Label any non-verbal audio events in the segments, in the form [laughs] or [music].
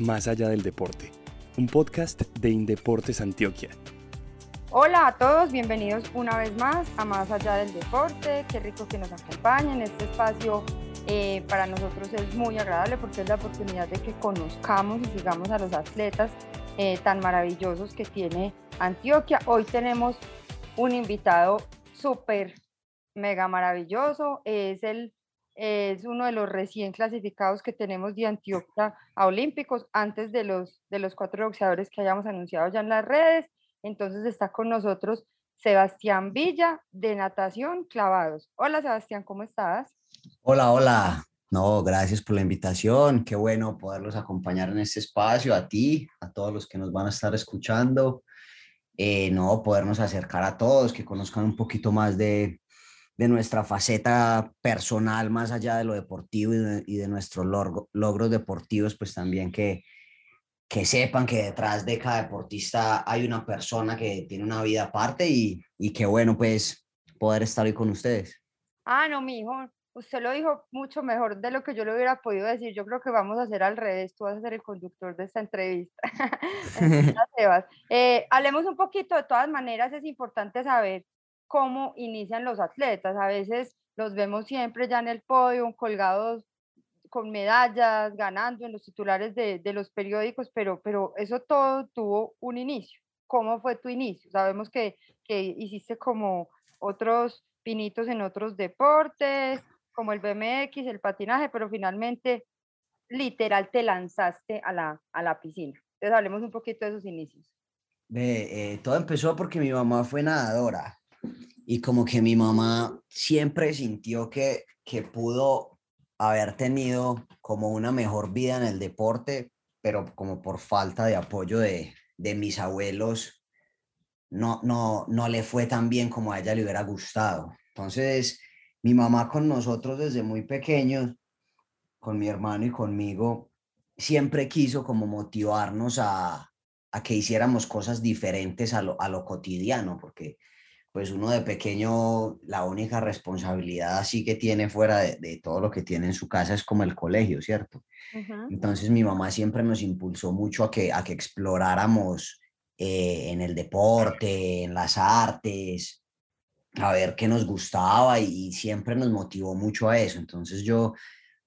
Más allá del deporte, un podcast de Indeportes Antioquia. Hola a todos, bienvenidos una vez más a Más allá del deporte. Qué rico que nos acompañen. Este espacio eh, para nosotros es muy agradable porque es la oportunidad de que conozcamos y sigamos a los atletas eh, tan maravillosos que tiene Antioquia. Hoy tenemos un invitado súper mega maravilloso. Es el es uno de los recién clasificados que tenemos de Antioquia a Olímpicos antes de los, de los cuatro boxeadores que hayamos anunciado ya en las redes. Entonces está con nosotros Sebastián Villa de Natación Clavados. Hola Sebastián, ¿cómo estás? Hola, hola. No, gracias por la invitación. Qué bueno poderlos acompañar en este espacio, a ti, a todos los que nos van a estar escuchando. Eh, no, podernos acercar a todos, que conozcan un poquito más de, de nuestra faceta personal más allá de lo deportivo y de, nuestros logros deportivos, pues también que, que sepan que detrás de cada deportista hay una persona que tiene una vida aparte y, y qué bueno pues poder estar hoy con ustedes. Ah, no, mi hijo, usted lo dijo mucho mejor de lo que yo lo hubiera podido decir. Yo creo que vamos a hacer al revés, tú vas a ser el conductor de esta entrevista. [laughs] [laughs] eh, hablemos un poquito, de todas maneras es importante saber cómo inician los atletas. A veces los vemos siempre ya en el podio, colgados con medallas, ganando en los titulares de, los periódicos, pero, pero eso todo tuvo un inicio. ¿Cómo fue tu inicio? Sabemos que, que hiciste como otros pinitos en otros deportes, como el BMX, el patinaje, pero finalmente literal te lanzaste a la, a la piscina. Entonces hablemos un poquito de esos inicios. Eh, todo empezó porque mi mamá fue nadadora y como que mi mamá siempre sintió que, que pudo haber tenido como una mejor vida en el deporte, pero como por falta de apoyo de, de mis abuelos, no, no, no le fue tan bien como a ella le hubiera gustado. Entonces, mi mamá con nosotros desde muy pequeños, con mi hermano y conmigo, siempre quiso como motivarnos a, a que hiciéramos cosas diferentes a lo, a lo cotidiano, porque pues uno de pequeño, la única responsabilidad así que tiene fuera de, todo lo que tiene en su casa es como el colegio, ¿cierto? Entonces mi mamá siempre nos impulsó mucho a que, a que exploráramos eh, en el deporte, en las artes, a ver qué nos gustaba y, siempre nos motivó mucho a eso. Entonces yo,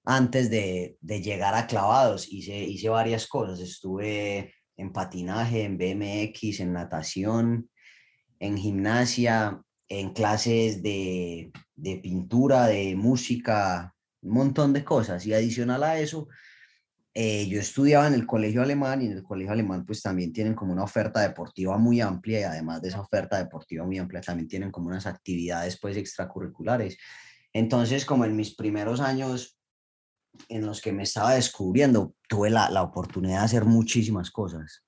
antes de, de llegar a clavados, hice, hice varias cosas. Estuve en patinaje, en BMX, en natación, en gimnasia, en clases de, pintura, de música, un montón de cosas. Y adicional a eso, eh, yo estudiaba en el colegio alemán y en el colegio alemán pues también tienen como una oferta deportiva muy amplia y además de esa oferta deportiva muy amplia también tienen como unas actividades pues extracurriculares. Entonces como en mis primeros años en los que me estaba descubriendo, tuve la, la oportunidad de hacer muchísimas cosas.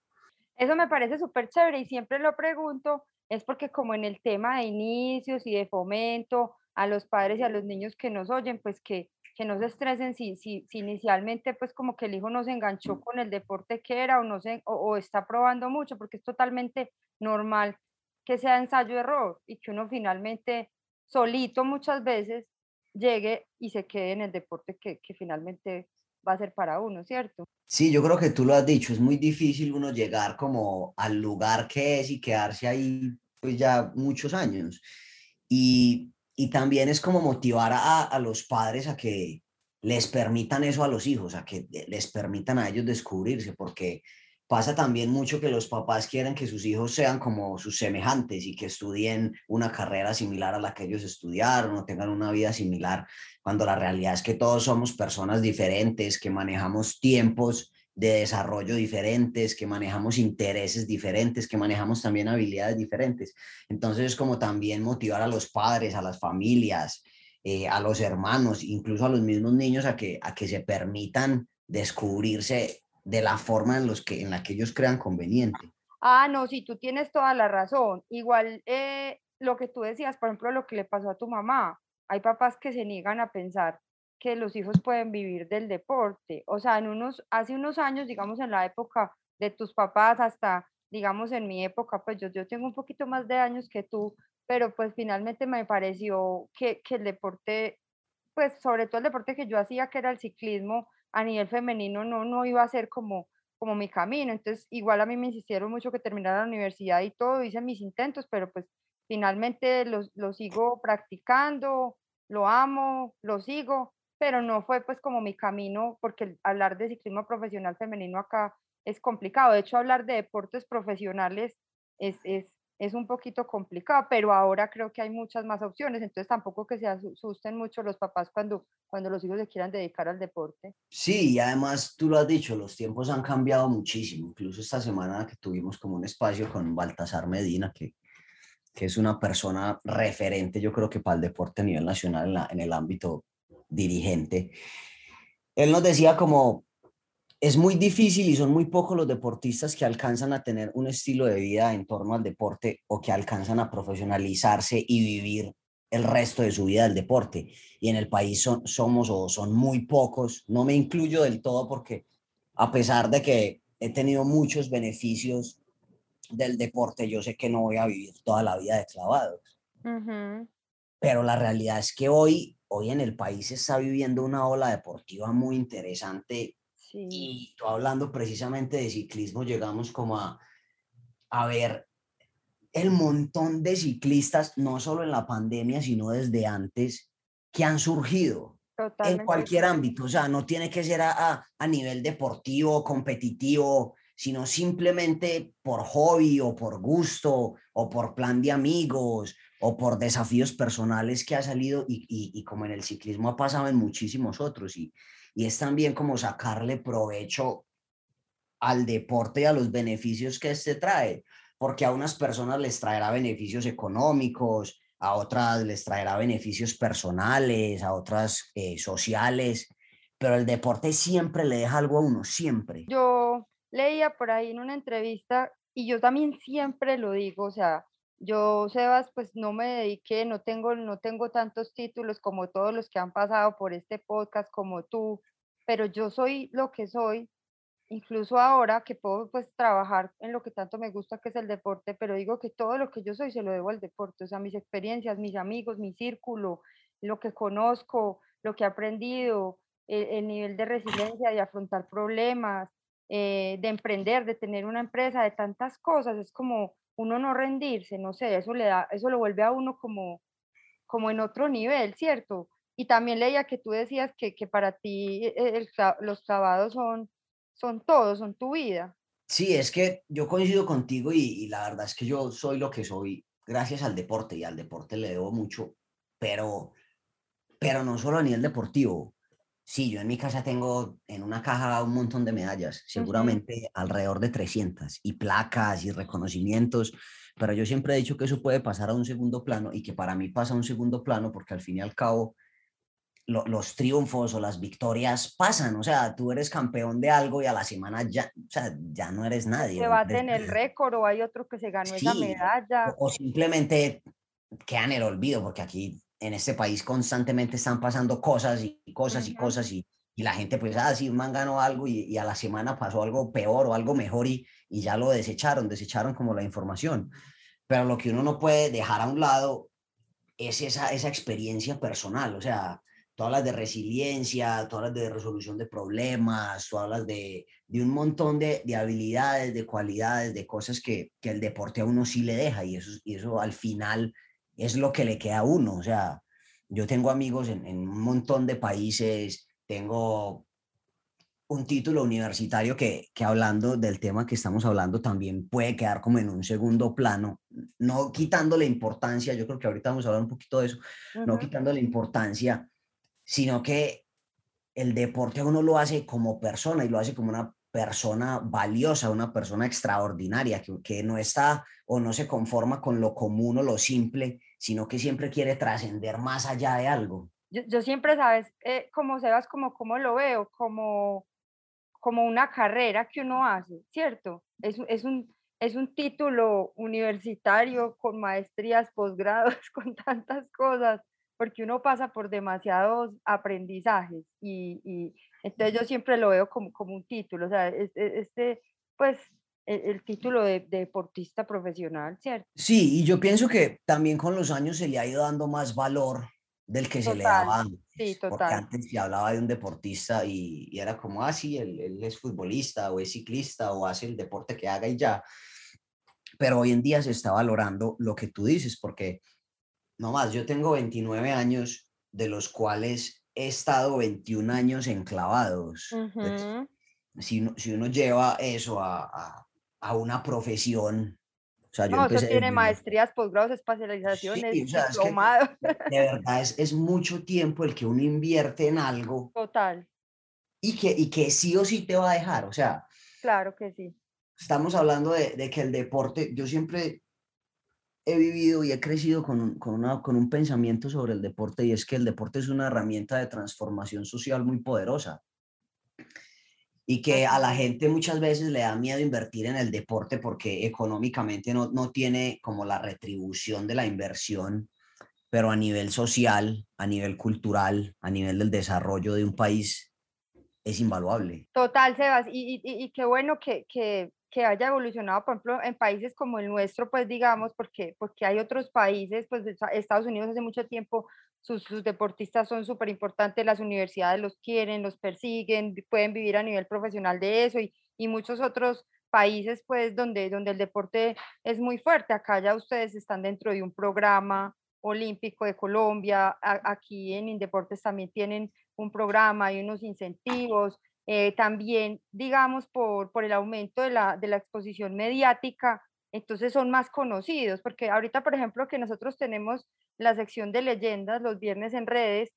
Eso me parece súper chévere y siempre lo pregunto es porque como en el tema de inicios y de fomento a los padres y a los niños que nos oyen, pues que, que no se estresen si, si, si, inicialmente pues como que el hijo no se enganchó con el deporte que era o, no o, está probando mucho, porque es totalmente normal que sea ensayo-error y que uno finalmente solito muchas veces llegue y se quede en el deporte que, que finalmente va a ser para uno, ¿cierto? Sí, yo creo que tú lo has dicho, es muy difícil uno llegar como al lugar que es y quedarse ahí pues ya muchos años. Y, y también es como motivar a, a los padres a que les permitan eso a los hijos, a que les permitan a ellos descubrirse, porque pasa también mucho que los papás quieren que sus hijos sean como sus semejantes y que estudien una carrera similar a la que ellos estudiaron o tengan una vida similar, cuando la realidad es que todos somos personas diferentes, que manejamos tiempos de desarrollo diferentes, que manejamos intereses diferentes, que manejamos también habilidades diferentes. Entonces, es como también motivar a los padres, a las familias, eh, a los hermanos, incluso a los mismos niños a que, a que se permitan descubrirse de la forma en, los que, en la que ellos crean conveniente. Ah, no, sí, tú tienes toda la razón. Igual eh, lo que tú decías, por ejemplo, lo que le pasó a tu mamá, hay papás que se niegan a pensar que los hijos pueden vivir del deporte. O sea, en unos, hace unos años, digamos, en la época de tus papás hasta, digamos, en mi época, pues yo, yo tengo un poquito más de años que tú, pero pues finalmente me pareció que, que el deporte, pues sobre todo el deporte que yo hacía, que era el ciclismo, a nivel femenino no, no iba a ser como, como mi camino. Entonces, igual a mí me insistieron mucho que terminara la universidad y todo, hice mis intentos, pero pues finalmente lo, lo sigo practicando, lo amo, lo sigo, pero no fue pues como mi camino, porque hablar de ciclismo profesional femenino acá es complicado. De hecho, hablar de deportes profesionales es, es, es un poquito complicado, pero ahora creo que hay muchas más opciones, entonces tampoco que se asusten mucho los papás cuando, cuando los hijos se quieran dedicar al deporte. Sí, y además tú lo has dicho, los tiempos han cambiado muchísimo, incluso esta semana que tuvimos como un espacio con Baltasar Medina, que, que es una persona referente, yo creo que para el deporte a nivel nacional en, en el ámbito dirigente. Él nos decía como, es muy difícil y son muy pocos los deportistas que alcanzan a tener un estilo de vida en torno al deporte o que alcanzan a profesionalizarse y vivir el resto de su vida del deporte. Y en el país son, somos o son muy pocos. No me incluyo del todo porque a pesar de que he tenido muchos beneficios del deporte, yo sé que no voy a vivir toda la vida de clavados. Pero la realidad es que hoy, hoy en el país se está viviendo una ola deportiva muy interesante y tú hablando precisamente de ciclismo, llegamos como a, a ver el montón de ciclistas, no solo en la pandemia, sino desde antes, que han surgido en cualquier ámbito. O sea, no tiene que ser a, a, nivel deportivo, competitivo, sino simplemente por hobby o por gusto o por plan de amigos o por desafíos personales que ha salido y, y, y como en el ciclismo ha pasado en muchísimos otros. Y, y es también como sacarle provecho al deporte y a los beneficios que este trae, porque a unas personas les traerá beneficios económicos, a otras les traerá beneficios personales, a otras eh, sociales, pero el deporte siempre le deja algo a uno, siempre. Yo leía por ahí en una entrevista y yo también siempre lo digo, o sea, yo, Sebas, pues no me dediqué, no tengo, no tengo tantos títulos como todos los que han pasado por este podcast, como tú, pero yo soy lo que soy, incluso ahora que puedo pues trabajar en lo que tanto me gusta, que es el deporte, pero digo que todo lo que yo soy se lo debo al deporte, o sea, mis experiencias, mis amigos, mi círculo, lo que conozco, lo que he aprendido, el, nivel de resiliencia, de afrontar problemas, eh, de emprender, de tener una empresa, de tantas cosas, es como uno no rendirse, no sé, eso le da, eso lo vuelve a uno como, como en otro nivel, ¿cierto? Y también leía que tú decías que, que para ti e, los clavados son, son todo, son tu vida. Sí, es que yo coincido contigo y, y, la verdad es que yo soy lo que soy gracias al deporte y al deporte le debo mucho, pero, pero no solo a nivel deportivo. Sí, yo en mi casa tengo en una caja un montón de medallas, seguramente alrededor de 300, y placas y reconocimientos, pero yo siempre he dicho que eso puede pasar a un segundo plano y que para mí pasa a un segundo plano porque al fin y al cabo los triunfos o las victorias pasan, o sea, tú eres campeón de algo y a la semana ya, o sea, ya no eres nadie. Se bate en el récord o hay otro que se ganó esa medalla. O, simplemente queda en el olvido, porque aquí en este país constantemente están pasando cosas y cosas y cosas y, y, la gente pues, ah, sí, un man ganó algo y, y, a la semana pasó algo peor o algo mejor y, y ya lo desecharon, desecharon como la información. Pero lo que uno no puede dejar a un lado es esa, esa experiencia personal, o sea, todas las de resiliencia, todas las de resolución de problemas, todas las de, de un montón de, de, habilidades, de cualidades, de cosas que, que, el deporte a uno sí le deja y eso, y eso al final es lo que le queda a uno. O sea, yo tengo amigos en, en un montón de países, tengo un título universitario que, que hablando del tema que estamos hablando también puede quedar como en un segundo plano, no quitándole importancia, yo creo que ahorita vamos a hablar un poquito de eso, uh -huh. no quitándole importancia sino que el deporte a uno lo hace como persona y lo hace como una persona valiosa, una persona extraordinaria, que, que no está o no se conforma con lo común o lo simple, sino que siempre quiere trascender más allá de algo. Yo, yo siempre, sabes, eh, como Sebas, como, como lo veo, como, como una carrera que uno hace, ¿cierto? Es, es, un, es un título universitario con maestrías, posgrados, [laughs] con tantas cosas porque uno pasa por demasiados aprendizajes y, y entonces yo siempre lo veo como, como un título, o sea, este, este pues el, el título de, de, deportista profesional, ¿cierto? Sí, y yo pienso que también con los años se le ha ido dando más valor del que se le Total, daba antes. sí, Porque total. antes se hablaba de un deportista y, y era como, ah, sí, él, él es futbolista o es ciclista o hace el deporte que haga y ya. Pero hoy en día se está valorando lo que tú dices, porque no más, yo tengo 29 años, de los cuales he estado 21 años enclavados. Entonces, Ujú. si, uno, si uno lleva eso a, a, a una profesión, o sea, yo No, eso empecé tiene desde los- maestrías, posgrados, especializaciones, Sí, o sea, es que- de verdad es, es mucho tiempo el que uno invierte en algo Total, y que, y que sí o sí te va a dejar. O sea, claro que sí. estamos hablando de, de que el deporte, yo siempre he vivido y he crecido con, un- con, una, con un pensamiento sobre el deporte y es que el deporte es una herramienta de transformación social muy poderosa. Y que a la gente muchas veces le da miedo invertir en el deporte porque económicamente no, no tiene como la retribución de la inversión, pero a nivel social, a nivel cultural, a nivel del desarrollo de un país, es invaluable. Total, Sebas, y, y, y- y qué bueno que, que, que haya evolucionado, por ejemplo, en países como el nuestro, pues digamos, porque, porque hay otros países, pues Estados Unidos hace mucho tiempo, sus, sus deportistas son súper importantes, las universidades los quieren, los persiguen, pueden vivir a nivel profesional de eso, y, y muchos otros países, pues, donde, donde el deporte es muy fuerte. Acá ya ustedes están dentro de un programa olímpico de Colombia, a- aquí en Indeportes también tienen un programa y unos incentivos, eh, también, digamos, por, por el aumento de la, de la exposición mediática, entonces son más conocidos, porque ahorita, por ejemplo, que nosotros tenemos la sección de leyendas los viernes en redes,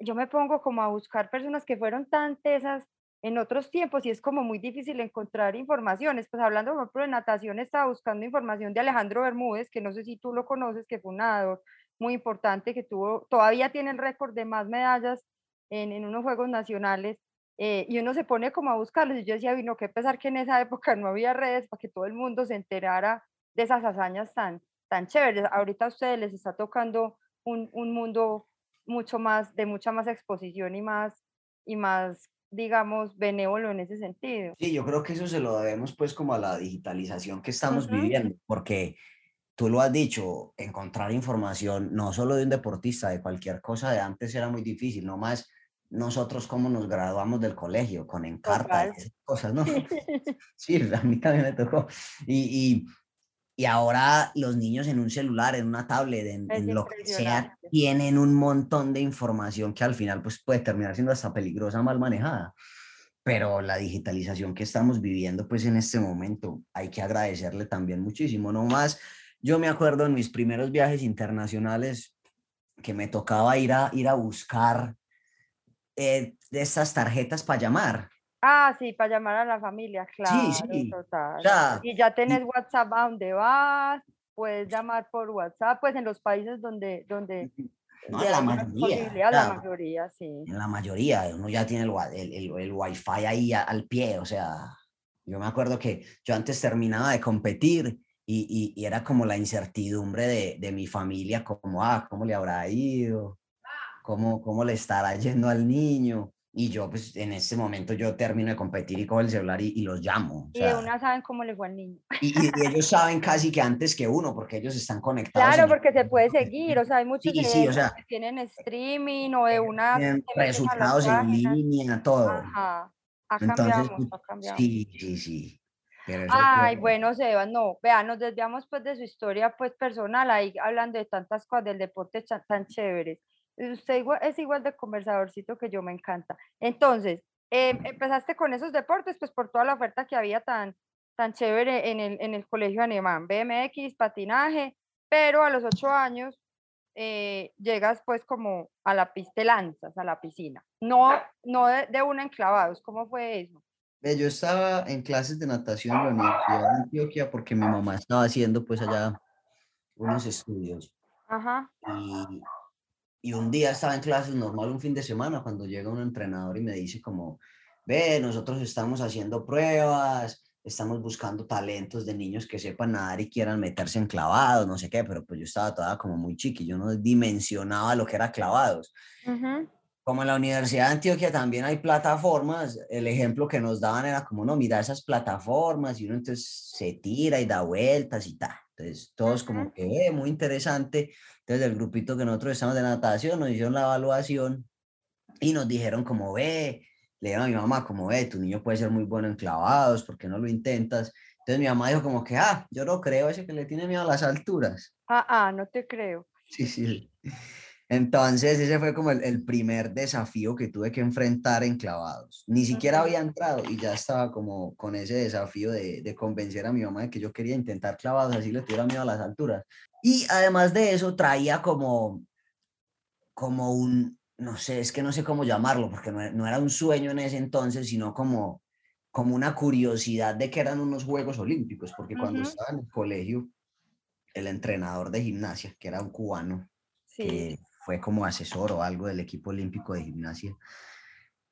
yo me pongo como a buscar personas que fueron tan tesas en otros tiempos y es como muy difícil encontrar informaciones. Pues hablando, por ejemplo, de natación, estaba buscando información de Alejandro Bermúdez, que no sé si tú lo conoces, que fue un nadador muy importante, que tuvo, todavía tiene el récord de más medallas en, en unos Juegos Nacionales, eh, y uno se pone como a buscarlos, y yo decía, vino, qué pesar que en esa época no había redes para que todo el mundo se enterara de esas hazañas tan, tan chéveres. Ahorita a ustedes les está tocando un, un mundo mucho más, de mucha más exposición y más, y más, digamos, benévolo en ese sentido. Sí, yo creo que eso se lo debemos pues como a la digitalización que estamos Ujú. viviendo, porque tú lo has dicho, encontrar información no solo de un deportista, de cualquier cosa de antes era muy difícil, no más nosotros como nos graduamos del colegio, con encarta y esas cosas, ¿no? Sí, [laughs] [laughs] a mí también me tocó. Y, y, y ahora los niños en un celular, en una tablet, en, en lo que sea, tienen un montón de información que al final pues puede terminar siendo hasta peligrosa, mal manejada. Pero la digitalización que estamos viviendo pues en este momento hay que agradecerle también muchísimo. No más, yo me acuerdo en mis primeros viajes internacionales que me tocaba ir a, ir a buscar eh, de estas tarjetas para llamar. Ah, sí, para llamar a la familia, claro, sí. total. sea, y ya tenés WhatsApp a donde vas, puedes llamar por WhatsApp, pues en los países donde, donde No, de en la mayoría, posibilidad, o sea, la mayoría, sí. en la mayoría, uno ya tiene el, el, el, el wifi ahí al pie, o sea, yo me acuerdo que yo antes terminaba de competir y, y, y era como la incertidumbre de, de mi familia, como, ah, ¿cómo le habrá ido? ¿Cómo, ¿Cómo le estará yendo al niño? Y yo, pues, en ese momento yo termino de competir y cojo el celular y, y los llamo. o Y de sea, una saben cómo le fue al niño. y, y- y ellos [laughs] saben casi que antes que uno, porque ellos están conectados. Claro, el porque se puede que seguir, o sea, hay muchos Sí, sí, o sea, que tienen streaming o de una tienen se meten a las resultados en línea, todo. Ajá, ha cambiado pues, ha cambiado sí, sí, sí. Ay, fue- bueno, Sebas, no, vea, nos desviamos pues de su historia pues personal, ahí hablando de tantas cosas del deporte tan chéveres. Usted igual- es igual de conversadorcito que yo, me encanta. Entonces, em, empezaste con esos deportes pues por toda la oferta que había tan, tan chévere en el, en el colegio alemán, BMX, patinaje, pero a los ocho años eh, llegas pues como a la pista, lanzas a la piscina, no, no de, de una enclavados, ¿cómo fue eso? Yo estaba en clases de natación en la Universidad de Antioquia porque mi mamá estaba haciendo pues allá unos estudios. Ajá. Y, y un día estaba en clases normal, un fin de semana, cuando llega un entrenador y me dice como, ve, nosotros estamos haciendo pruebas, estamos buscando talentos de niños que sepan nadar y quieran meterse en clavados, no sé qué, pero pues yo estaba toda como muy chiqui, yo no dimensionaba lo que era clavados. ujú. Como en la Universidad de Antioquia también hay plataformas, el ejemplo que nos daban era como, no, mira esas plataformas y uno entonces se tira y da vueltas y tal. Entonces, todos como que, eh, muy interesante. Entonces, el grupito que nosotros estamos de natación nos hicieron la evaluación y nos dijeron como, ve, le dijeron a mi mamá como, ve, tu niño puede ser muy bueno en clavados, ¿por qué no lo intentas? Entonces mi mamá dijo como que, ah, yo no creo, ese que le tiene miedo a las alturas. Ah, ah, no te creo. Sí, sí. Entonces ese fue como el, primer desafío que tuve que enfrentar en clavados. Ni siquiera había entrado y ya estaba como con ese desafío de, de convencer a mi mamá de que yo quería intentar clavados, así le tuviera miedo a las alturas. Y además de eso traía como, como un, no sé, es que no sé cómo llamarlo, porque no, no era un sueño en ese entonces, sino como como una curiosidad de que eran unos Juegos Olímpicos, porque cuando estaba en el colegio, el entrenador de gimnasia, que era un cubano, que fue como asesor o algo del equipo olímpico de gimnasia,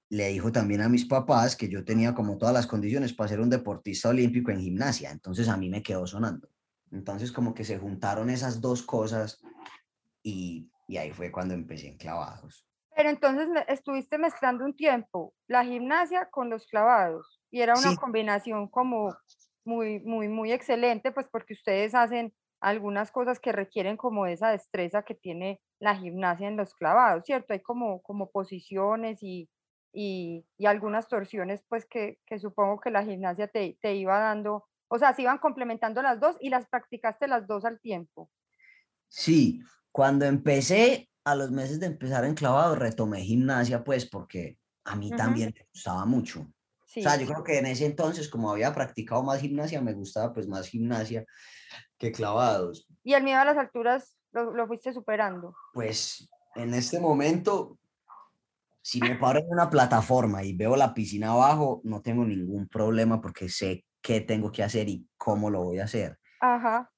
le dijo también a mis papás que yo tenía como todas las condiciones para ser un deportista olímpico en gimnasia, entonces a mí me quedó sonando. Entonces como que se juntaron esas dos cosas y, y ahí fue cuando empecé en clavados. Pero entonces estuviste mezclando un tiempo la gimnasia con los clavados y era una combinación como muy, muy, muy excelente, pues porque ustedes hacen algunas cosas que requieren como esa destreza que tiene la gimnasia en los clavados, ¿cierto? Hay como, como posiciones y, y, y algunas torsiones, pues que, que, supongo que la gimnasia te, te iba dando, o sea, se iban complementando las dos y las practicaste las dos al tiempo. Sí, cuando empecé a los meses de empezar en clavado retomé gimnasia, pues porque a mí también me gustaba mucho. O sea, yo creo que en ese entonces, como había practicado más gimnasia, me gustaba pues más gimnasia que clavados. ¿Y el miedo a las alturas lo, lo fuiste superando? Pues en este momento, si me paro en una plataforma y veo la piscina abajo, no tengo ningún problema porque sé qué tengo que hacer y cómo lo voy a hacer. Ajá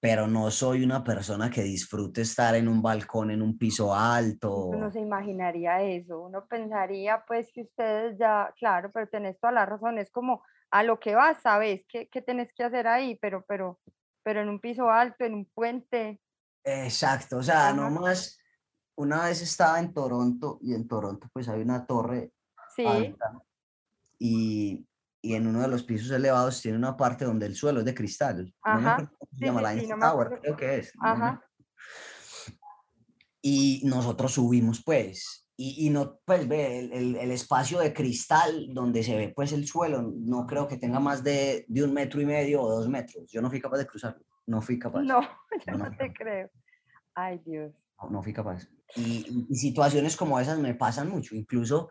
pero no soy una persona que disfrute estar en un balcón, en un piso alto. Uno se imaginaría eso, uno pensaría pues que ustedes ya, claro, pero tenés toda la razón, es como a lo que vas, sabes qué, qué tenés que hacer ahí, pero, pero, pero en un piso alto, en un puente. Exacto, o sea, nomás una vez estaba en Toronto y en Toronto pues hay una torre sí. alta y y en uno de los pisos elevados tiene una parte donde el suelo es de cristal. Ajá. se llama la Tower, creo que es. Ajá. Y nosotros subimos, pues, y, y no, pues, ve, el, el, espacio de cristal donde se ve, pues, el suelo, no creo que tenga más de, de, un metro y medio o dos metros. Yo no fui capaz de cruzarlo, no fui capaz. No, [laughs] yo no, te creo. Ay, Dios. No, no fui capaz. Y, y, situaciones como esas me pasan mucho. Incluso,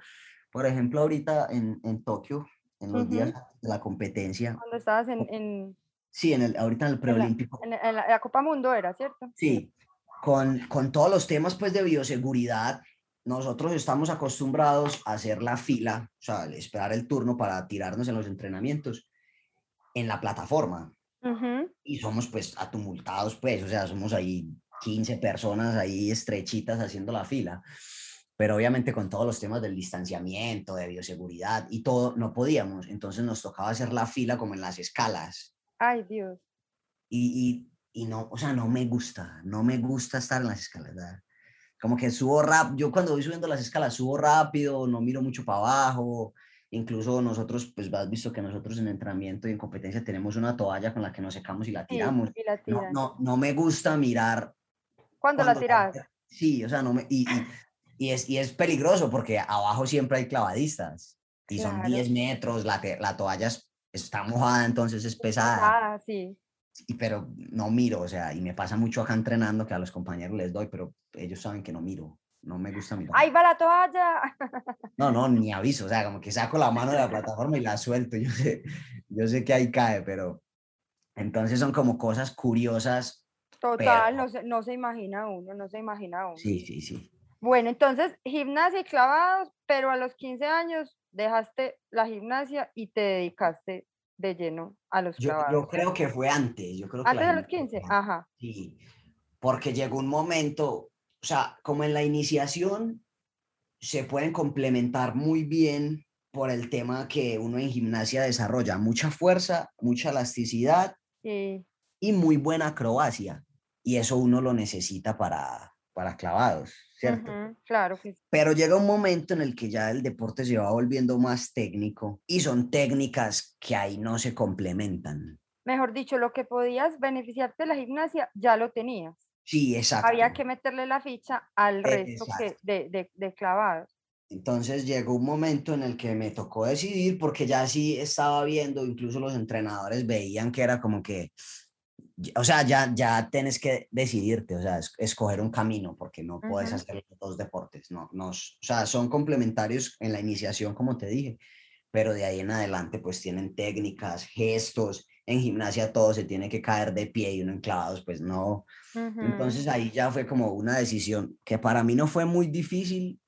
por ejemplo, ahorita en, en Tokio, en los días de la competencia. Cuando estabas en... en sí, en el, ahorita en el preolímpico. En, en, la, Copa Mundo era, ¿cierto? Sí, con, con todos los temas pues de bioseguridad, nosotros estamos acostumbrados a hacer la fila, o sea, esperar el turno para tirarnos en los entrenamientos en la plataforma. Y somos pues atumultados, pues, o sea, somos ahí 15 personas ahí estrechitas haciendo la fila pero obviamente con todos los temas del distanciamiento, de bioseguridad y todo, no podíamos. Entonces nos tocaba hacer la fila como en las escalas. Ay, Dios. Y, y, y no, o sea, no me gusta, no me gusta estar en las escalas. ¿verdad? Como que subo rápido, yo cuando voy subiendo las escalas subo rápido, no miro mucho para abajo. Incluso nosotros, pues has visto que nosotros en entrenamiento y en competencia tenemos una toalla con la que nos secamos y la tiramos. y la no, no, no, me gusta mirar. ¿Cuándo la tiras? Sí, o sea, no me, y, y y es, y es peligroso porque abajo siempre hay clavadistas y son 10 metros, la, la toalla está mojada, entonces es pesada. Ah, sí. Y, pero no miro, o sea, y me pasa mucho acá entrenando que a los compañeros les doy, pero ellos saben que no miro, no me gusta mirar. ¡Ahí va la toalla! No, no, [laughs] ni aviso, o sea, como que saco la mano de la plataforma y la suelto, yo sé, yo sé que ahí cae, pero entonces son como cosas curiosas. Total, no, se, no se imagina uno, no se imagina uno. Sí, sí, sí. Bueno, entonces gimnasia y clavados, pero a los 15 años dejaste la gimnasia y te dedicaste de lleno a los clavados. Yo creo que fue antes. Yo creo antes de los 15, ajá. Sí, porque llegó un momento, o sea, como en la iniciación se pueden complementar muy bien por el tema que uno en gimnasia desarrolla mucha fuerza, mucha elasticidad y muy buena acrobacia. Y eso uno lo necesita para, para clavados, ¿cierto? claro Pero llega un momento en el que ya el deporte se va volviendo más técnico y son técnicas que ahí no se complementan. mejor dicho, lo que podías beneficiarte de la gimnasia ya lo tenías. Sí, exacto. Había que meterle la ficha al resto que Exacto. de, de, de clavados. Entonces llegó un momento en el que me tocó decidir porque ya sí estaba viendo, incluso los entrenadores veían que era como que, o sea, ya, ya tienes que decidirte, o sea, es- escoger un camino porque no puedes hacer los dos deportes, no, no, o sea, son complementarios en la iniciación, como te dije, pero de ahí en adelante pues tienen técnicas, gestos, en gimnasia todo se tiene que caer de pie y uno en clavados, pues no, entonces ahí ya fue como una decisión que para mí no fue muy difícil,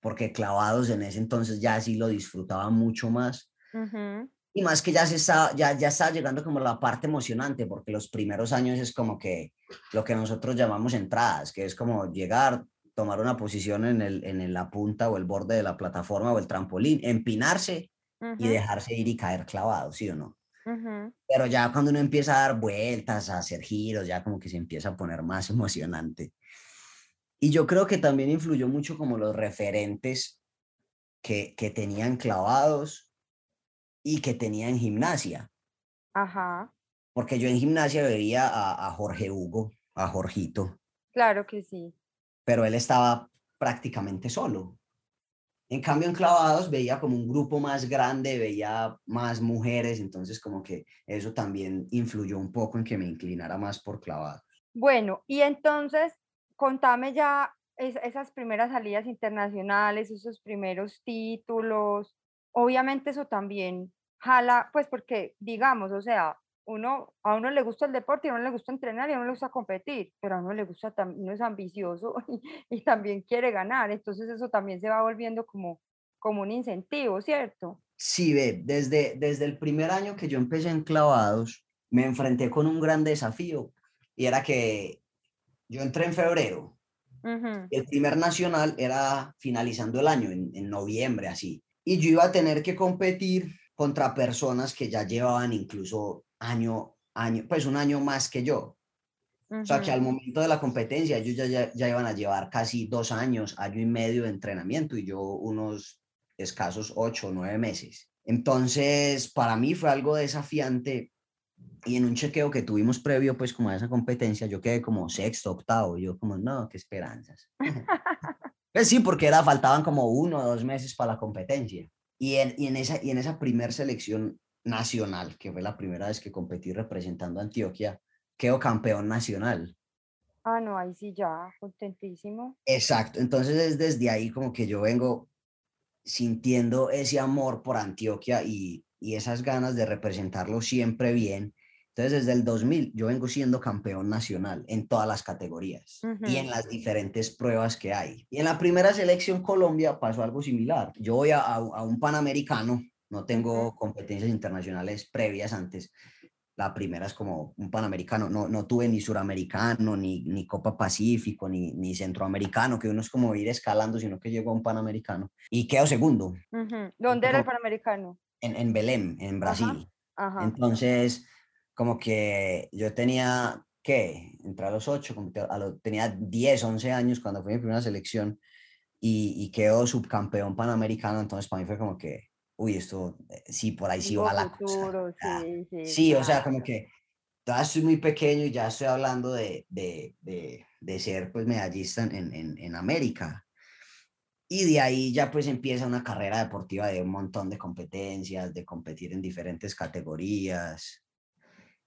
porque clavados en ese entonces ya sí lo disfrutaba mucho más. ujú. Y más que ya se estaba, ya, ya estaba llegando como la parte emocionante, porque los primeros años es como que lo que nosotros llamamos entradas, que es como llegar, tomar una posición en, el, en la punta o el borde de la plataforma o el trampolín, empinarse y Ujú, dejarse ir y caer clavado, ¿sí o no? ujú. Pero ya cuando uno empieza a dar vueltas, a hacer giros, ya como que se empieza a poner más [laughs] emocionante. Y yo creo que también influyó mucho como los referentes que, que tenían clavados y que tenían gimnasia. Ajá, Porque yo en gimnasia veía a, a Jorge Hugo, a Jorgito, claro que sí. pero él estaba prácticamente solo. En cambio, en clavados veía como un grupo más grande, veía más mujeres, entonces como que eso también influyó un poco en que me inclinara más por clavados. Bueno, y entonces, contame ya es- esas primeras salidas internacionales, esos primeros títulos. Obviamente eso también jala, pues porque digamos, o sea, uno, a uno le gusta el deporte, y a uno le gusta entrenar y a uno le gusta competir, pero a uno le gusta, uno es ambicioso [laughs] y, y también quiere ganar, entonces eso también se va volviendo como, como un incentivo, ¿cierto? Sí, ve, desde, desde el primer año que yo empecé en clavados, me enfrenté con un gran desafío y era que yo entré en febrero. El primer nacional era finalizando el año, en, en noviembre, así. Y yo iba a tener que competir contra personas que ya llevaban incluso año, año, pues un año más que yo. O sea, que al momento de la competencia ellos ya, ya, ya iban a llevar casi dos años, año y medio de entrenamiento y yo unos escasos ocho o nueve meses. Entonces, para mí fue algo desafiante y en un chequeo que tuvimos previo, pues como a esa competencia, yo quedé como sexto, octavo, yo como, no, qué esperanzas. [laughs] Pues sí, porque era, faltaban como uno o dos meses para la competencia. Y en, y en esa, y en esa primer selección nacional, que fue la primera vez que competí representando a Antioquia, quedó campeón nacional. Ah, no, ahí sí ya, contentísimo. Exacto, entonces es desde ahí como que yo vengo sintiendo ese amor por Antioquia y, y esas ganas de representarlo siempre bien. Entonces desde el 2000 yo vengo siendo campeón nacional en todas las categorías y en las diferentes pruebas que hay. Y en la primera selección Colombia pasó algo similar. Yo voy a, a- a un Panamericano, no tengo competencias internacionales previas antes. La primera es como un Panamericano, no, no tuve ni Suramericano, ni, ni Copa Pacífico, ni, ni Centroamericano, que uno es como ir escalando, sino que llegó a un Panamericano. Y quedo segundo Ujú. ¿Dónde era el como- Panamericano? en, en Belém, en Brasil. Ajá. Entonces, como que yo tenía, ¿qué? Entre a los 8, como que a tenía 10, 11 años cuando fue mi primera selección y, y quedó subcampeón panamericano, entonces para mí fue como que, uy, esto, eh, sí, por ahí sí va la cosa. futuro, ya. sí, sí. Sí, o sea, como que todavía estoy muy pequeño y ya estoy hablando de, de, de, de ser pues medallista en, en, en América. Y de ahí ya pues empieza una carrera deportiva de un montón de competencias, de competir en diferentes categorías,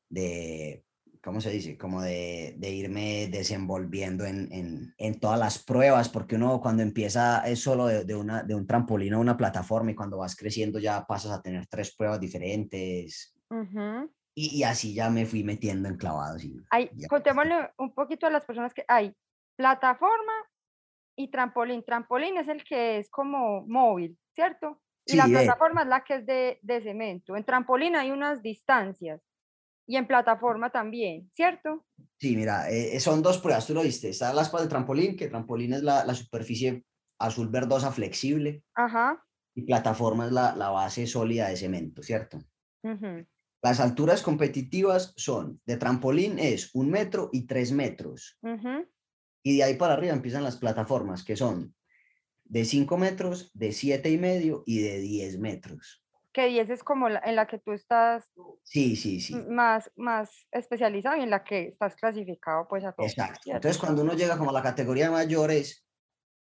de, ¿cómo se dice? Como de, de irme desenvolviendo en, en, en todas las pruebas, porque uno cuando empieza es solo de, de, una, de un trampolín a una plataforma y cuando vas creciendo ya pasas a tener tres pruebas diferentes. Ujú. Y, y así ya me fui metiendo en clavados. Y, Hay, ya. contémosle un poquito a las personas que hay plataforma y trampolín. Trampolín es el que es como móvil, ¿cierto? Y la Sí, ve. plataforma es la que es de, de cemento. En trampolín hay unas distancias y en plataforma también, ¿cierto? Sí, mira, eh, son dos pruebas, tú lo viste. Está la aspa del trampolín, que trampolín es la, la superficie azul verdosa flexible Ajá. y plataforma es la, la base sólida de cemento, ¿cierto? ujú, Las alturas competitivas son, de trampolín es un metro y tres metros. ujú, Y de ahí para arriba empiezan las plataformas, que son de 5 metros, de siete y medio y de 10 metros. Que 10 es como la- en la que tú estás Sí, sí, sí. más, más especializado y en la que estás clasificado pues a todo. Exacto. ¿cierto? Entonces, cuando uno llega como a la categoría de mayores,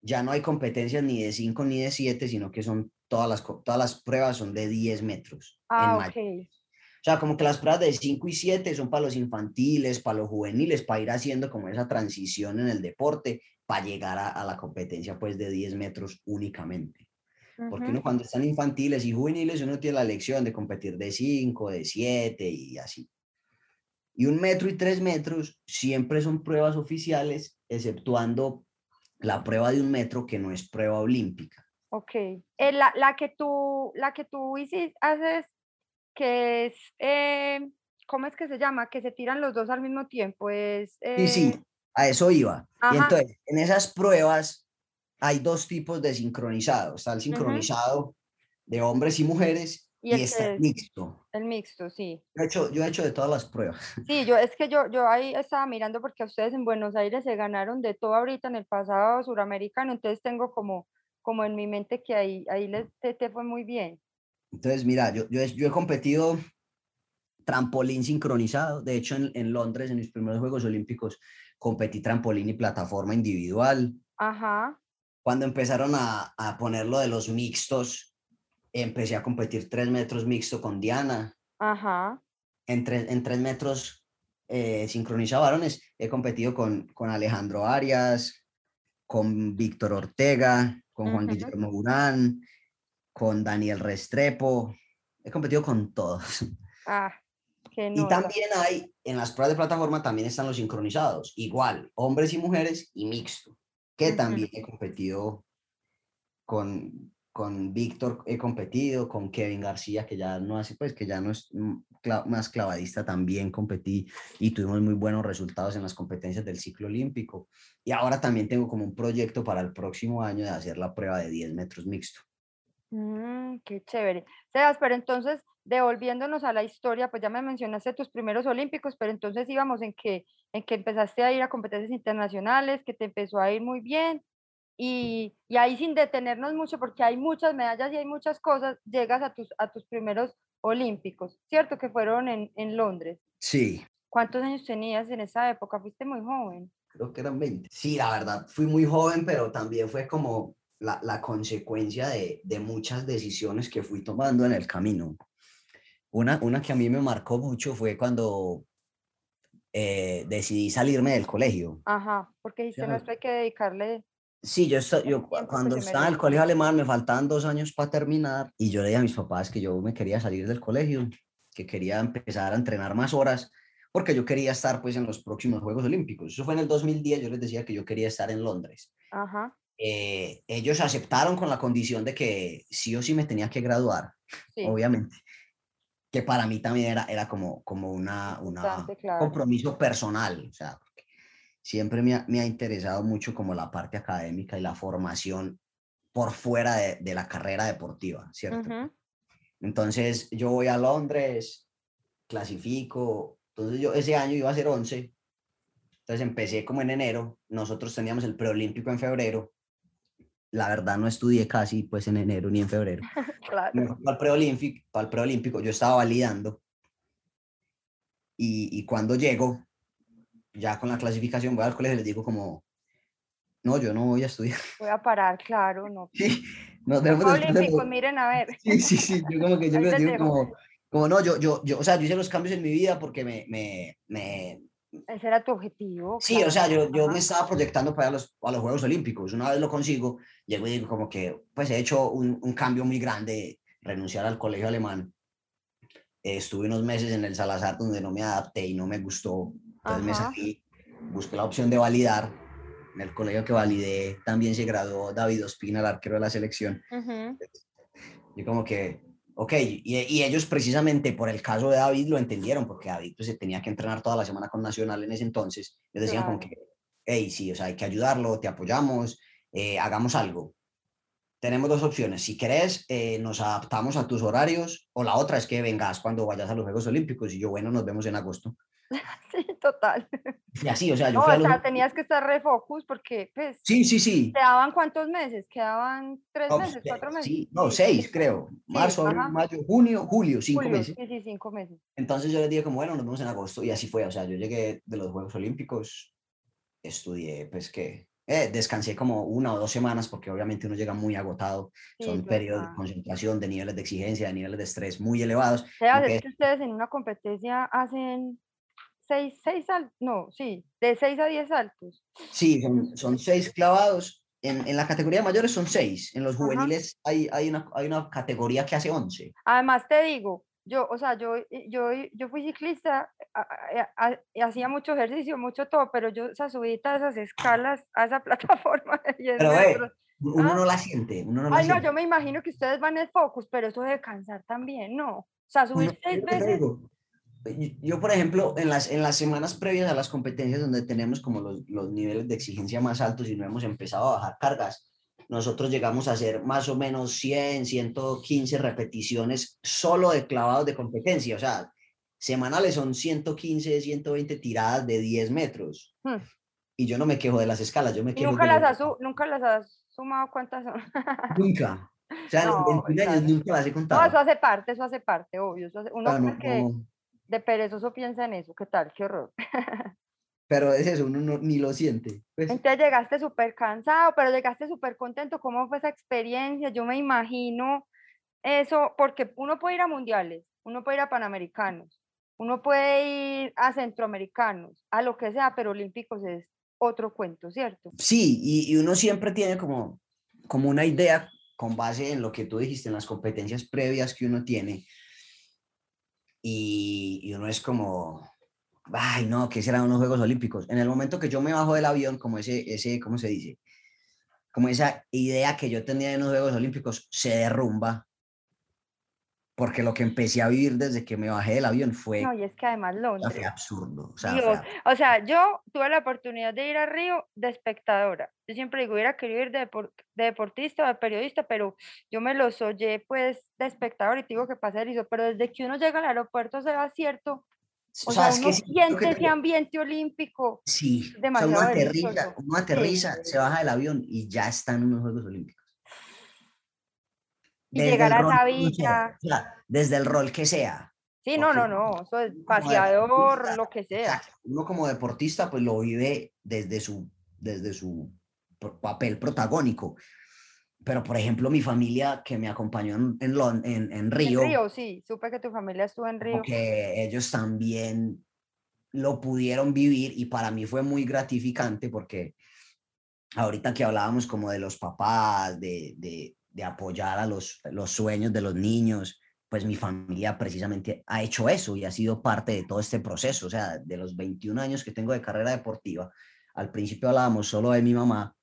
ya no hay competencias ni de 5 ni de 7, sino que son todas las, todas las pruebas son de 10 metros. Ah, ok. O sea, como que las pruebas de 5 y 7 son para los infantiles, para los juveniles, para ir haciendo como esa transición en el deporte, para llegar a, a la competencia pues de 10 metros únicamente. Porque uno cuando están infantiles y juveniles, uno tiene la elección de competir de 5, de 7 y así. Y un metro y tres metros siempre son pruebas oficiales, exceptuando la prueba de un metro que no es prueba olímpica. Ok. Eh, la, la que tú, la que tú hiciste, haces, que es, eh, ¿cómo es que se llama? Que se tiran los dos al mismo tiempo. Es, Sí, sí, eh, a eso iba. Y ajá. entonces, en esas pruebas hay dos tipos de sincronizado. Está el sincronizado de hombres y mujeres Y y, está el mixto. el mixto, sí. Yo he, hecho, yo he hecho de todas las pruebas. [laughs] Sí, yo, es que yo, yo ahí estaba mirando porque ustedes en Buenos Aires se ganaron de todo ahorita en el pasado suramericano, entonces tengo como, como en mi mente que ahí, ahí les, te, te fue muy bien. Entonces, mira, yo, yo, he, yo he competido trampolín sincronizado. De hecho, en, en Londres, en mis primeros Juegos Olímpicos, competí trampolín y plataforma individual. Ajá, Cuando empezaron a, a poner lo de los mixtos, empecé a competir tres metros mixto con Diana. ajá. En, tres- en tres metros eh, sincronizado varones, he competido con, con Alejandro Arias, con Víctor Ortega, con Juan. Guillermo Urán, con Daniel Restrepo. He competido con todos. Ah, qué Y también hay, en las pruebas de plataforma también están los sincronizados, igual, hombres y mujeres y mixto, que también he competido con, con Víctor, he competido con Kevin García, que ya no hace, pues que ya no es más clavadista, también competí y tuvimos muy buenos resultados en las competencias del ciclo olímpico. Y ahora también tengo como un proyecto para el próximo año de hacer la prueba de 10 metros mixto. Mm, qué chévere. Sebas, pero entonces, devolviéndonos a la historia, pues ya me mencionaste tus primeros olímpicos, pero entonces íbamos en que, en que empezaste a ir a competencias internacionales, que te empezó a ir muy bien, y, y ahí sin detenernos mucho, porque hay muchas medallas y hay muchas cosas, llegas a tus, a tus primeros olímpicos, ¿cierto? Que fueron en, en Londres. Sí, ¿Cuántos años tenías en esa época? Fuiste muy joven. creo que eran 20. Sí, la verdad, fui muy joven, pero también fue como la, la consecuencia de, de muchas decisiones que fui tomando en el camino. Una, una que a mí me marcó mucho fue cuando eh, decidí salirme del colegio. Ajá, porque dijiste, no, esto hay que dedicarle. Sí, yo, yo cuando estaba en el colegio alemán me faltaban dos años para terminar y yo le dije a mis papás que yo me quería salir del colegio, que quería empezar a entrenar más horas porque yo quería estar pues en los próximos Juegos Olímpicos. Eso fue en el 2010, yo les decía que yo quería estar en Londres. Ajá, eh, ellos aceptaron con la condición de que sí o sí me tenía que graduar, sí, obviamente. Que para mí también era, era como, como una, una claro. compromiso personal, o sea, siempre me ha, me ha interesado mucho como la parte académica y la formación por fuera de, de la carrera deportiva, ¿cierto? ujú, Entonces yo voy a Londres, clasifico, entonces yo ese año iba a ser 11, entonces empecé como en enero, nosotros teníamos el preolímpico en febrero, la verdad no estudié casi pues en enero ni en febrero, [laughs] claro. para el preolímpico, para el preolímpico yo estaba validando y, y cuando llego, ya con la clasificación voy al colegio y les digo como, no, yo no voy a estudiar, [laughs] Voy a parar, claro, no. Sí, de Olímpicos, los- miren a ver. Sí, sí, sí, yo como que [laughs] yo les digo como, como no, yo, yo, yo, o sea, yo hice los cambios en mi vida porque me, me, me, Ese era tu objetivo. sí, o sea, yo, claro, yo me estaba proyectando para los, a los Juegos Olímpicos, una vez lo consigo, llego y digo como que, pues he hecho un, un cambio muy grande, renunciar al colegio alemán, Eh, estuve unos meses en el Salazar donde no me adapté y no me gustó, entonces me Ajá. salí, busqué la opción de validar, en el colegio que validé también se graduó David Ospina, el arquero de la selección, Ujú, yo como que, ok, y, y ellos precisamente por el caso de David lo entendieron, porque David pues, se tenía que entrenar toda la semana con Nacional en ese entonces. Ellos decían como Claro. que, hey, sí, o sea, hay que ayudarlo, te apoyamos, eh, hagamos algo. Tenemos dos opciones. Si querés, eh, nos adaptamos a tus horarios, o la otra es que vengas cuando vayas a los Juegos Olímpicos. Y yo, bueno, nos vemos en agosto. [laughs] Sí, total. Y así, o sea, yo No, fui o sea, tenías que estar refocus porque, pues, Sí, sí, sí. ¿quedaban cuántos meses? ¿Quedaban tres No, meses, cuatro meses? sí, no, seis, creo. Marzo, abril, mayo, junio, julio, cinco julio, meses. Sí, sí, cinco meses. Entonces yo les dije como, bueno, nos vemos en agosto y así fue. O sea, yo llegué de los Juegos Olímpicos, estudié, pues que, eh, descansé como una o dos semanas porque obviamente uno llega muy agotado. Sí, Son periodos de concentración, de niveles de exigencia, de niveles de estrés muy elevados. Sebas, Aunque- es que ustedes en una competencia hacen seis, seis saltos, no, sí, de seis a diez saltos. Sí, son, son seis clavados. En, en la categoría de mayores son seis. En los juveniles hay, hay, una, hay una categoría que hace once. Además te digo, yo, o sea, yo, eh, yo, yo fui ciclista, a- a- a- y hacía mucho ejercicio, mucho todo, pero yo esa subida esas escalas, a esa [laughs] plataforma 10 Pero metros. uno Ah. no la siente, uno no la Ay, no, siente. yo me imagino que ustedes van en focus, pero eso de cansar también, ¿no? O sea, Uno- subir seis que te veces. digo. Yo, yo, por ejemplo, en las, en las semanas previas a las competencias donde tenemos como los, los niveles de exigencia más altos y no hemos empezado a bajar cargas, nosotros llegamos a hacer más o menos 100, 115 repeticiones solo de clavados de competencia. O sea, semanales son 115, 120 tiradas de 10 metros. Hmm. Y yo no me quejo de las escalas, yo me quejo nunca de las, los- has, nunca las has sumado cuántas son. [laughs] Nunca. O sea, No, en 21 años nunca las he No, contado. eso hace parte, eso hace parte, obvio. eso hace- uno Ah, no, que no. De perezoso piensa en eso, ¿qué tal? Qué horror. [laughs] Pero es eso, uno no- ni lo siente. pues. Entonces llegaste súper cansado, pero llegaste súper contento. ¿Cómo fue esa experiencia? Yo me imagino eso, porque uno puede ir a mundiales, uno puede ir a panamericanos, uno puede ir a centroamericanos, a lo que sea, pero olímpicos es otro cuento, ¿cierto? Sí, y, y uno siempre tiene como, como una idea con base en lo que tú dijiste, en las competencias previas que uno tiene. Y, y uno es como, ay, no, ¿qué serán unos Juegos Olímpicos? En el momento que yo me bajo del avión, como ese, ese, ¿cómo se dice? Como esa idea que yo tenía de unos Juegos Olímpicos se derrumba. Porque lo que empecé a vivir desde que me bajé del avión fue, No, y es que además sea, fue Londres. absurdo. O sea, Dios, fue ab- o sea, yo tuve la oportunidad de ir a Río de espectadora. Yo siempre digo, hubiera querido ir de, depor- de deportista o de periodista, pero yo me los oye pues de espectador y te digo que pasa eso. Pero desde que uno llega al aeropuerto se va cierto. O sea, es uno que siente te ese ambiente olímpico. Sí, o sea, demasiado uno aterriza, uno aterriza, se baja del avión y ya está en unos Juegos Olímpicos. Y Desde llegar a esa que desde el rol que sea. Sí, no, no, no, eso es paseador, lo que sea. exacto, Uno como deportista pues lo vive desde su, desde su papel protagónico. Pero, por ejemplo, mi familia que me acompañó en, en, en, en En Río, Río, sí, supe que tu familia estuvo en Río. porque ellos también lo pudieron vivir y para mí fue muy gratificante porque ahorita que hablábamos como de los papás, de, de, de apoyar a los, los sueños de los niños, pues mi familia precisamente ha hecho eso y ha sido parte de todo este proceso. O sea, de los 21 años que tengo de carrera deportiva, al principio hablábamos solo de mi mamá,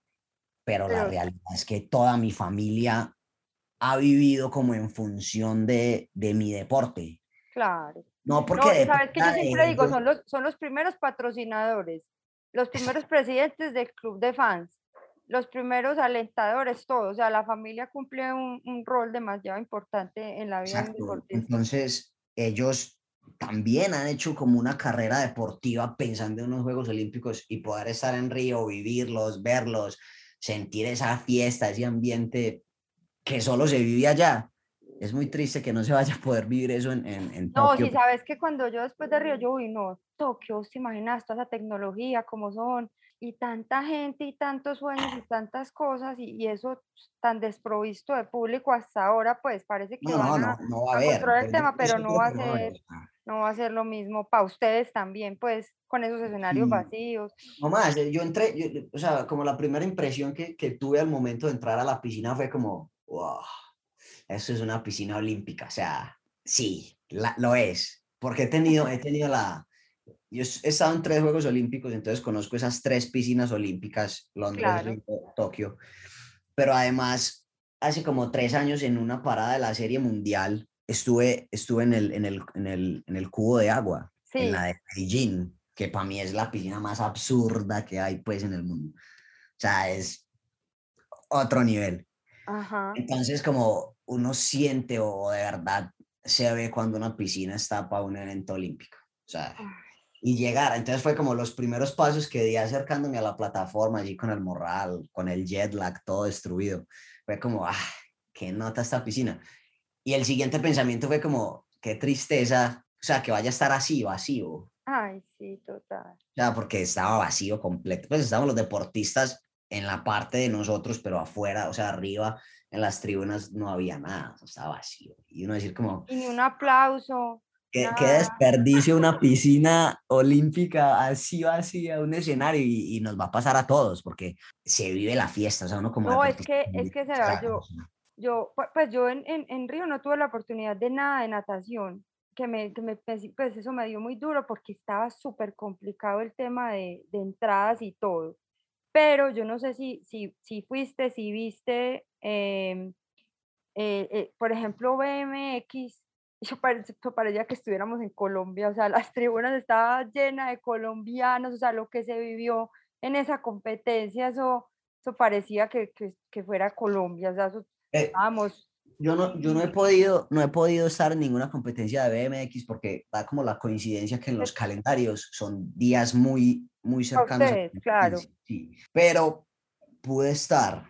pero la realidad es que toda mi familia ha vivido como en función de, de mi deporte. Claro. No, No, porque y sabes que yo de siempre digo, son los, son los primeros patrocinadores, los primeros presidentes del club de fans, los primeros alentadores, todo. O sea, la familia cumple un, un rol demasiado importante en la vida Exacto. deportista. Entonces, ellos también han hecho como una carrera deportiva pensando en los Juegos Olímpicos y poder estar en Río, vivirlos, verlos, sentir esa fiesta, ese ambiente que solo se vive allá. Es muy triste que no se vaya a poder vivir eso en, en, en No, Tokio. si sabes que cuando yo después de Río, yo, uy, no, Tokio, ¿te imaginas toda esa tecnología, cómo son? Y tanta gente y tantos sueños y tantas cosas y, y eso tan desprovisto de público hasta ahora, pues parece que No, van no, a, no va a a haber. controlar el tema, pero no va a ser no va a ser lo mismo para ustedes también, pues con esos escenarios vacíos. No más, eh, yo entré, yo- o sea, como la primera impresión que, que tuve al momento de entrar a la piscina fue como, wow, eso es una piscina olímpica, o sea, sí, la- lo es, porque he tenido, he tenido la, yo he estado en tres Juegos Olímpicos, entonces conozco esas tres piscinas olímpicas, Londres, Claro. Río, Tokio, pero además, hace como tres años en una parada de la Serie Mundial, estuve, estuve en el, en el, en el, en el cubo de agua, Sí, en la de Beijing, que para mí es la piscina más absurda que hay pues en el mundo. O sea, es otro nivel. ajá. Entonces, como uno siente o de verdad se ve cuando una piscina está para un evento olímpico. O sea, y llegar. Entonces fue como los primeros pasos que di acercándome a la plataforma, allí con el morral, con el jet lag, todo destruido. Fue como, ah, qué nota esta piscina. Y el siguiente pensamiento fue como, qué tristeza, o sea, que vaya a estar así, vacío. Ay, sí, total. O sea, porque estaba vacío completo. Pues estábamos los deportistas en la parte de nosotros, pero afuera, o sea, arriba, en las tribunas no había nada, estaba vacío. Y uno decir como... Y ni un aplauso. Qué, qué desperdicio una piscina olímpica así vacía, un escenario, y, y, nos va a pasar a todos, porque se vive la fiesta, o sea, uno como... No, es que, es que se va, yo, yo, pues yo en, en, en Río no tuve la oportunidad de nada de natación, que me, que me, pues, pues eso me dio muy duro porque estaba súper complicado el tema de, de, entradas y todo. Pero yo no sé si, si, si fuiste, si viste, eh, eh, eh, por ejemplo, BMX, yo parecía, parecía que estuviéramos en Colombia, o sea, las tribunas estaban llenas de colombianos, o sea, lo que se vivió en esa competencia, eso, eso parecía que, que, que fuera Colombia, o sea, eso, vamos, yo no, yo no he podido, no he podido estar en ninguna competencia de BMX porque da como la coincidencia que en los [laughs] calendarios son días muy, muy cercanos. Ustedes, claro. Sí, pero pude estar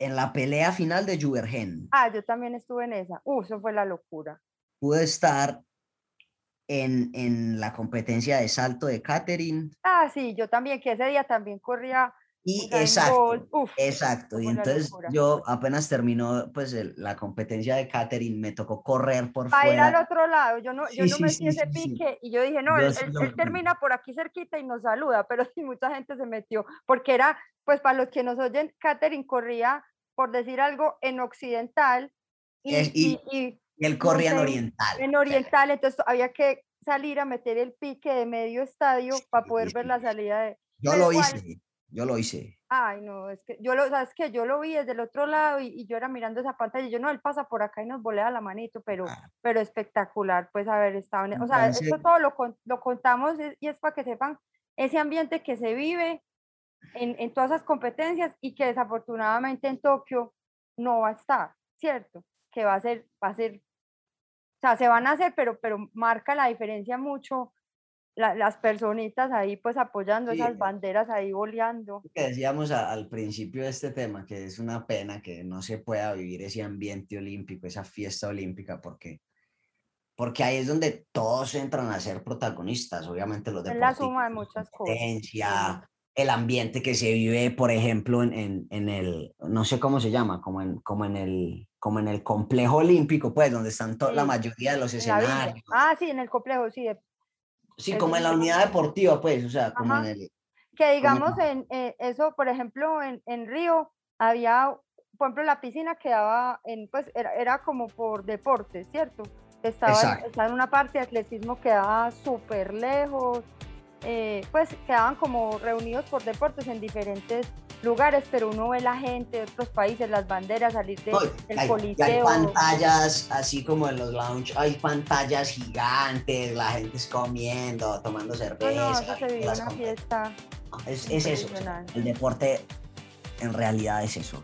en la pelea final de Juvergen. Ah, yo también estuve en esa. Uh, eso fue la locura. Pude estar en, en la competencia de salto de Catherine. Ah, sí, yo también, que ese día también corría y exacto, Uf, exacto. Y entonces yo apenas terminó pues el, la competencia de catering, me tocó correr por Para fuera. ir al otro lado, yo no, yo sí, no metí sí, ese pique y yo dije, no, yo él, él, él, termina por aquí cerquita y nos saluda, pero sí mucha gente se metió, porque era, pues para los que nos oyen, catering corría, por decir algo, en occidental y, es, y, y, y él corría en oriental. En oriental, entonces había que salir a meter el pique de medio estadio para poder ver la salida de... Yo lo hice. Yo lo hice. Ay, no, es que yo lo, sabes que yo lo vi desde el otro lado y, y, yo era mirando esa pantalla y yo no, él pasa por acá y nos volea la manito, pero, ah. pero espectacular, pues haber estado en, o sea, Entonces, esto todo lo, lo contamos y es para que sepan ese ambiente que se vive en, en todas esas competencias y que desafortunadamente en Tokio no va a estar, ¿cierto? Que va a ser, va a ser, sea, se van a hacer, pero, pero marca la diferencia mucho la, las personitas ahí pues apoyando sí, esas banderas ahí boleando. Que decíamos a, al principio de este tema, que es una pena que no se pueda vivir ese ambiente olímpico, esa fiesta olímpica, porque, porque ahí es donde todos entran a ser protagonistas, obviamente los deportistas. Es la suma de muchas cosas. El ambiente que se vive, por ejemplo, en, en, en, el, no sé cómo se llama, como en, como en, el, como en el complejo olímpico, pues, donde están sí. la mayoría de los escenarios. Ah, sí, en el complejo, sí, de Sí, como en la unidad deportiva, pues, o sea, como Ajá. en el... Que digamos, en, eh, eso, por ejemplo, en, en, Río había, por ejemplo, la piscina quedaba en, pues, era, era como por deporte, ¿cierto? Estaba, estaba en una parte de atletismo quedaba súper lejos, eh, pues quedaban como reunidos por deportes en diferentes lugares, pero uno ve la gente de otros países, las banderas, salir de, del hay, coliseo. Hay pantallas, así como en los lounge, hay pantallas gigantes, la gente es comiendo, tomando cerveza. No, no, eso se vive una fiesta. Es, es eso, el deporte en realidad es eso.